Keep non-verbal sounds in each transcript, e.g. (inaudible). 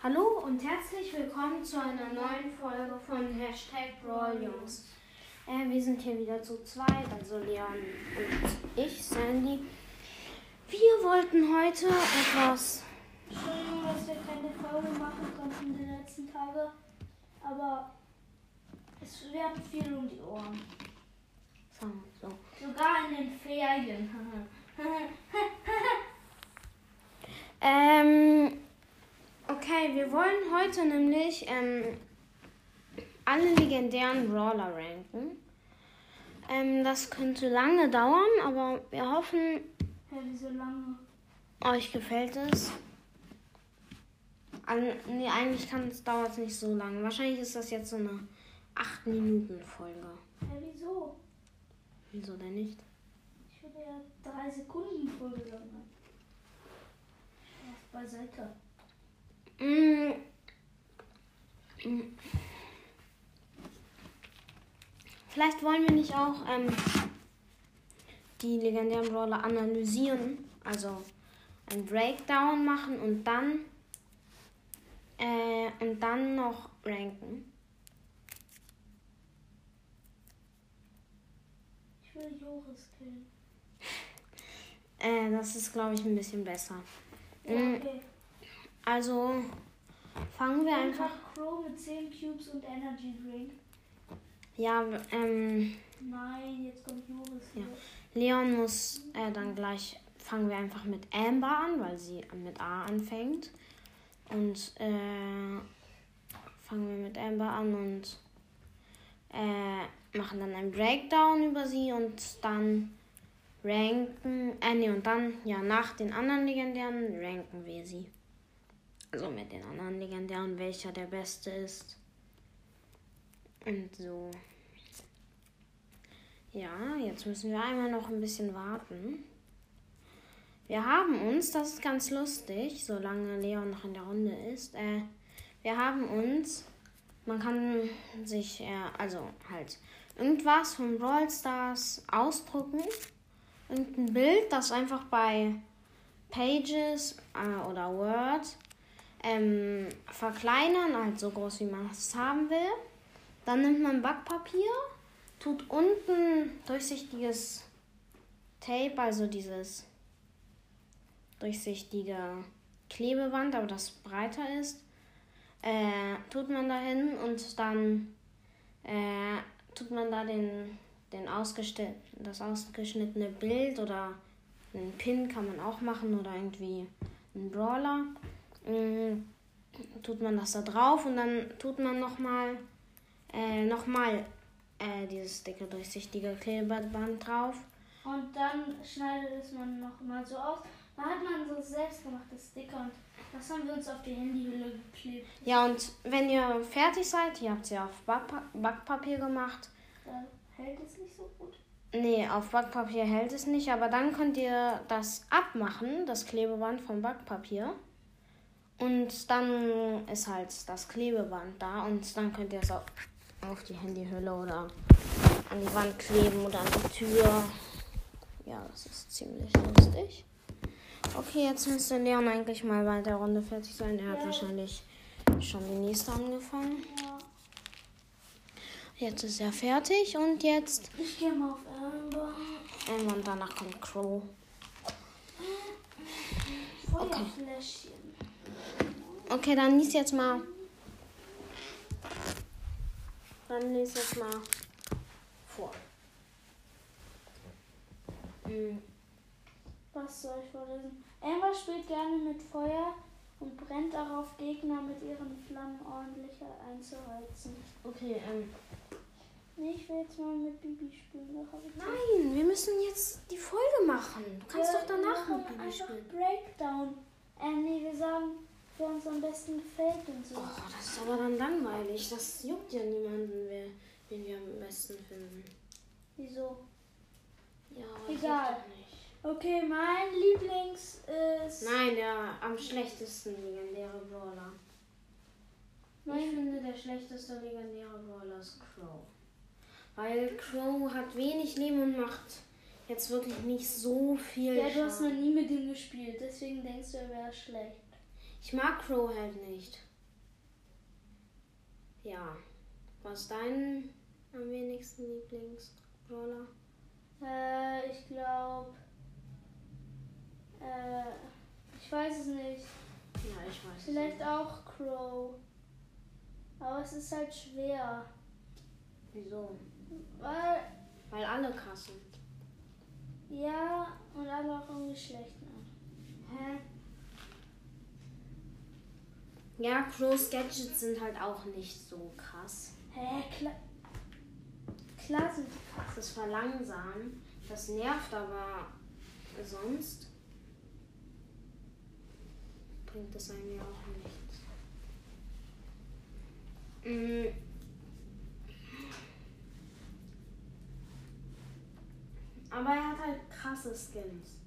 Hallo und herzlich willkommen zu einer neuen Folge von Hashtag Brawl Jungs. Äh, wir sind hier wieder zu zweit, also Leon und ich, Sandy. Wir wollten heute etwas. Entschuldigung, dass wir keine Folge machen konnten die letzten Tage, aber es, hatten viel um die Ohren. So. Sogar in den Ferien. (laughs) Ähm, okay, wir wollen heute nämlich ähm, alle legendären Brawler ranken. Ähm, das könnte lange dauern, aber wir hoffen, Hä, wieso lange? euch gefällt es. An, nee, eigentlich kann es dauert nicht so lange. Wahrscheinlich ist das jetzt so eine 8 Minuten Folge. Hä, wieso? Wieso denn nicht? Ich würde ja drei Sekunden Folge lang. Spaß beiseite. Mm. Vielleicht wollen wir nicht auch ähm, die legendären Brawler analysieren, also ein Breakdown machen und dann äh, und dann noch ranken. Ich will Joris killen. Äh, das ist, glaube ich, ein bisschen besser. Ja, Mm. okay. Also fangen wir einfach. Einfach Crow mit 10 Cubes und Energy Drink. Ja, ähm, Nein, jetzt kommt Joris Ja. Leon muss äh, dann gleich, fangen wir einfach mit Amber an, weil sie mit A anfängt. Und äh, fangen wir mit Amber an und äh, machen dann einen Breakdown über sie und dann ranken, äh, nee, und dann, ja, nach den anderen Legendären ranken wir sie. Also mit den anderen Legendären, welcher der beste ist. Und so. Ja, jetzt müssen wir einmal noch ein bisschen warten. Wir haben uns, das ist ganz lustig, solange Leon noch in der Runde ist, äh, wir haben uns, man kann sich, äh, also halt irgendwas von Brawl Stars ausdrucken, irgendein Bild, das einfach bei Pages äh, oder Word ähm, verkleinern, halt so groß wie man es haben will. Dann nimmt man Backpapier tut unten durchsichtiges Tape, also dieses durchsichtige Klebeband, aber das breiter ist, äh, tut man da hin und dann äh, tut man da den, den ausgeschnitt, das ausgeschnittene Bild oder einen Pin kann man auch machen oder irgendwie einen Brawler. Mm, tut man das da drauf und dann tut man nochmal äh, nochmal äh, dieses dicke durchsichtige Klebeband drauf. Und dann schneidet es man noch mal so aus. Da hat man so selbstgemachte Sticker und das haben wir uns auf die Handyhülle geklebt. Ja, und wenn ihr fertig seid, ihr habt sie auf Backpa Backpapier gemacht. Da hält es nicht so gut. Nee, auf Backpapier hält es nicht, aber dann könnt ihr das abmachen, das Klebeband vom Backpapier. Und dann ist halt das Klebeband da und dann könnt ihr es auf, auf die Handyhülle oder an die Wand kleben oder an die Tür. Ja, das ist ziemlich lustig. Okay, jetzt müsste Leon eigentlich mal bei der Runde fertig sein. Er hat Ja. wahrscheinlich schon die nächste angefangen. Ja. Jetzt ist er fertig und jetzt. Ich gehe mal auf Amber. Ähm, und danach kommt Crow. Feuerfläschchen. Okay, dann lies jetzt mal. Dann lies jetzt mal vor. Hm, Was soll ich vorlesen? Amber spielt gerne mit Feuer und brennt darauf, Gegner mit ihren Flammen ordentlich einzuheizen. Okay, ähm. Nee, ich will jetzt mal mit Bibi spielen. Nein, wir müssen jetzt die Folge machen. Du kannst Ja, doch danach wir mit Bibi spielen. Breakdown. Äh, nee, wir sagen, wer uns am besten gefällt und so. Oh, das ist aber dann langweilig. Das juckt ja niemanden, wer, wen wir am besten finden. Wieso? Ja, Egal. Okay, mein Lieblings ist. Nein, der am schlechtesten legendäre Brawler. Ich Mein, finde, der schlechteste legendäre Brawler ist Crow. Weil Crow hat wenig Leben und macht jetzt wirklich nicht so viel. ja, du hast noch Schaden. nie mit ihm gespielt, deswegen denkst du, er wäre schlecht. Ich mag Crow halt nicht. ja. Was ist dein am wenigsten Lieblingsbrawler? Äh, ich glaube. Äh, ich weiß es nicht. Ja, ich weiß. es Vielleicht nicht. auch Crow. Aber es ist halt schwer. Wieso? Weil, Weil alle krass sind. ja, und alle auch irgendwie schlecht. Ne? Hä? Ja, Crows Gadgets sind halt auch nicht so krass. Hä, klar. Klar sind die krass. Das Verlangsamen, das nervt aber sonst bringt das einem ja auch nichts. Mm. Aber er hat halt krasse Skins.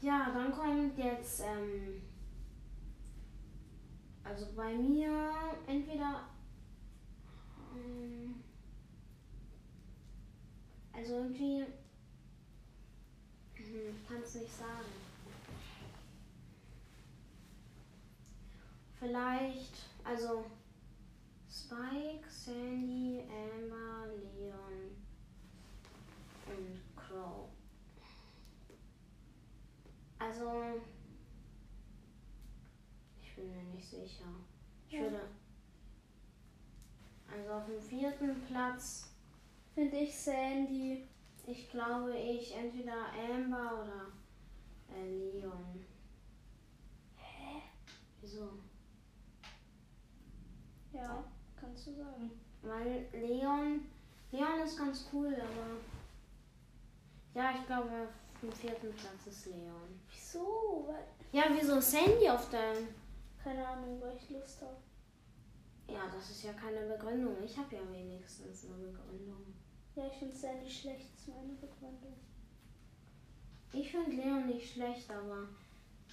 Ja, kommt jetzt, ähm, also bei mir entweder, ähm, also irgendwie, hm, ich kann es nicht sagen. Vielleicht, also Spike, Sandy, Amber, Leon und Crow. Also, ich bin mir nicht sicher. Ich Ja. würde, also auf dem vierten Platz, Finde ich Sandy. ich glaube ich, entweder Amber oder äh, Leon. Hä? Wieso? Ja, kannst du sagen. Weil Leon, Leon ist ganz cool, aber ja, ich glaube auf dem vierten Platz ist Leon. Wieso? Ja, wieso Sandy auf dem? Keine Ahnung, weil ich Lust habe. Ja, das ist ja keine Begründung. Ich habe ja wenigstens eine Begründung. Ja, ich finde Sandy schlecht, ist meine Begründung. Ich finde Leon nicht schlecht, aber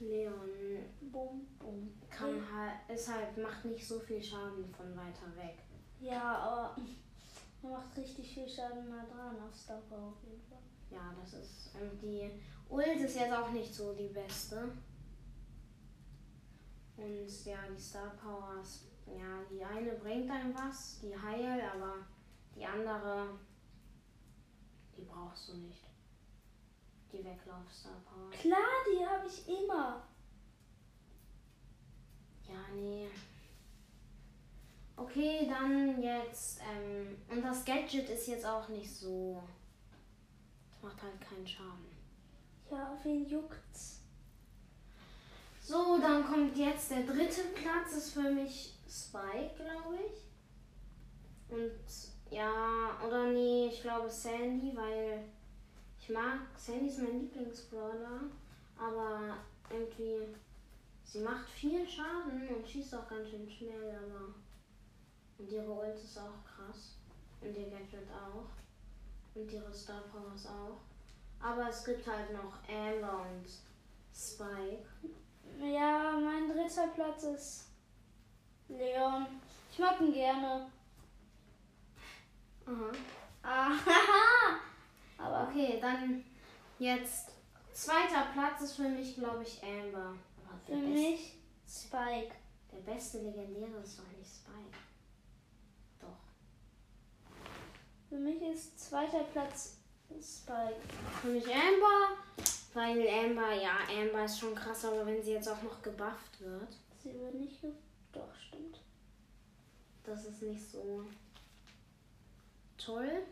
Leon Bum, bum. kann halt, ist halt, macht nicht so viel Schaden von weiter weg. Ja, aber (laughs) er macht richtig viel Schaden nah dran auf Star Power auf jeden Fall. Ja, das ist, ähm, die Ult ist jetzt auch nicht so die beste. Und ja, die Star Powers, ja, die eine bringt einem was, die heilt, aber die andere, die brauchst du nicht. Die Weglauf-Star Power. Klar, die habe ich immer. Ja, nee. Okay, dann jetzt, ähm, und das Gadget ist jetzt auch nicht so, das macht halt keinen Schaden. Ja, auf wen juckt's? So, dann kommt jetzt der dritte Platz, ist für mich Spike, glaube ich. Und ja, oder nee, ich glaube Sandy, weil ich mag, Sandy ist mein Lieblingsbrawler, aber irgendwie, sie macht viel Schaden und schießt auch ganz schön schnell, aber und ihre Ult ist auch krass und ihr Gadget auch und ihre Star Powers auch. Aber es gibt halt noch Amber und Spike. Ja, mein dritter Platz ist Leon. Ich mag ihn gerne. Aha. Ah, (laughs) aber Okay, dann jetzt zweiter Platz ist für mich, glaube ich, Amber. Aber für mich Spike. der beste Legendäre ist doch nicht Spike. Doch. Für mich ist zweiter Platz Spike. Für mich Amber, weil Amber, ja, Amber ist schon krass, aber wenn sie jetzt auch noch gebufft wird, Sie wird nicht ge Doch, stimmt. das ist nicht so toll.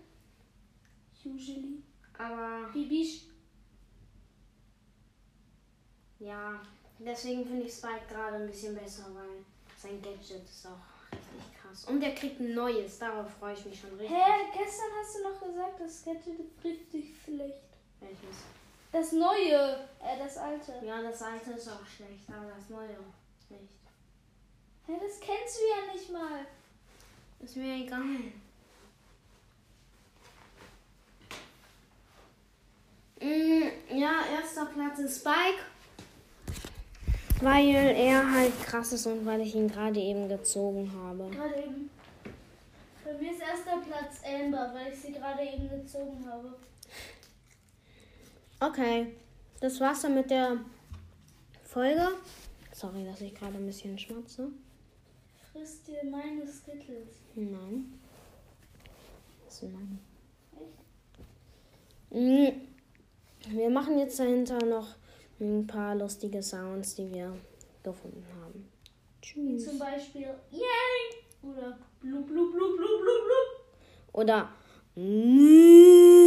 Usually. Aber Bibisch. ja, deswegen finde ich Spike gerade ein bisschen besser, weil sein Gadget ist auch richtig krass. Und er kriegt ein neues, darauf freue ich mich schon richtig. Hä, gestern hast du noch gesagt, das Gadget ist richtig schlecht. Welches? Das neue, äh, das alte. Ja, das alte ist auch schlecht, aber das neue nicht. Hä, das kennst du ja nicht mal. Ist mir egal. Mm, ja, erster Platz ist Spike. Weil er halt krass ist und weil ich ihn gerade eben gezogen habe. Gerade eben. Bei mir ist erster Platz Amber, weil ich sie gerade eben gezogen habe. Okay, das war's dann mit der Folge. Sorry, dass ich gerade ein bisschen schmatze. frisst dir meine Skittles. Nein. Das sind meine. Echt? Mm. Wir machen jetzt dahinter noch ein paar lustige Sounds, die wir gefunden haben. Wie Tschüss. zum Beispiel Yay! Oder blub blub blub blub blub blub. Oder. Mm.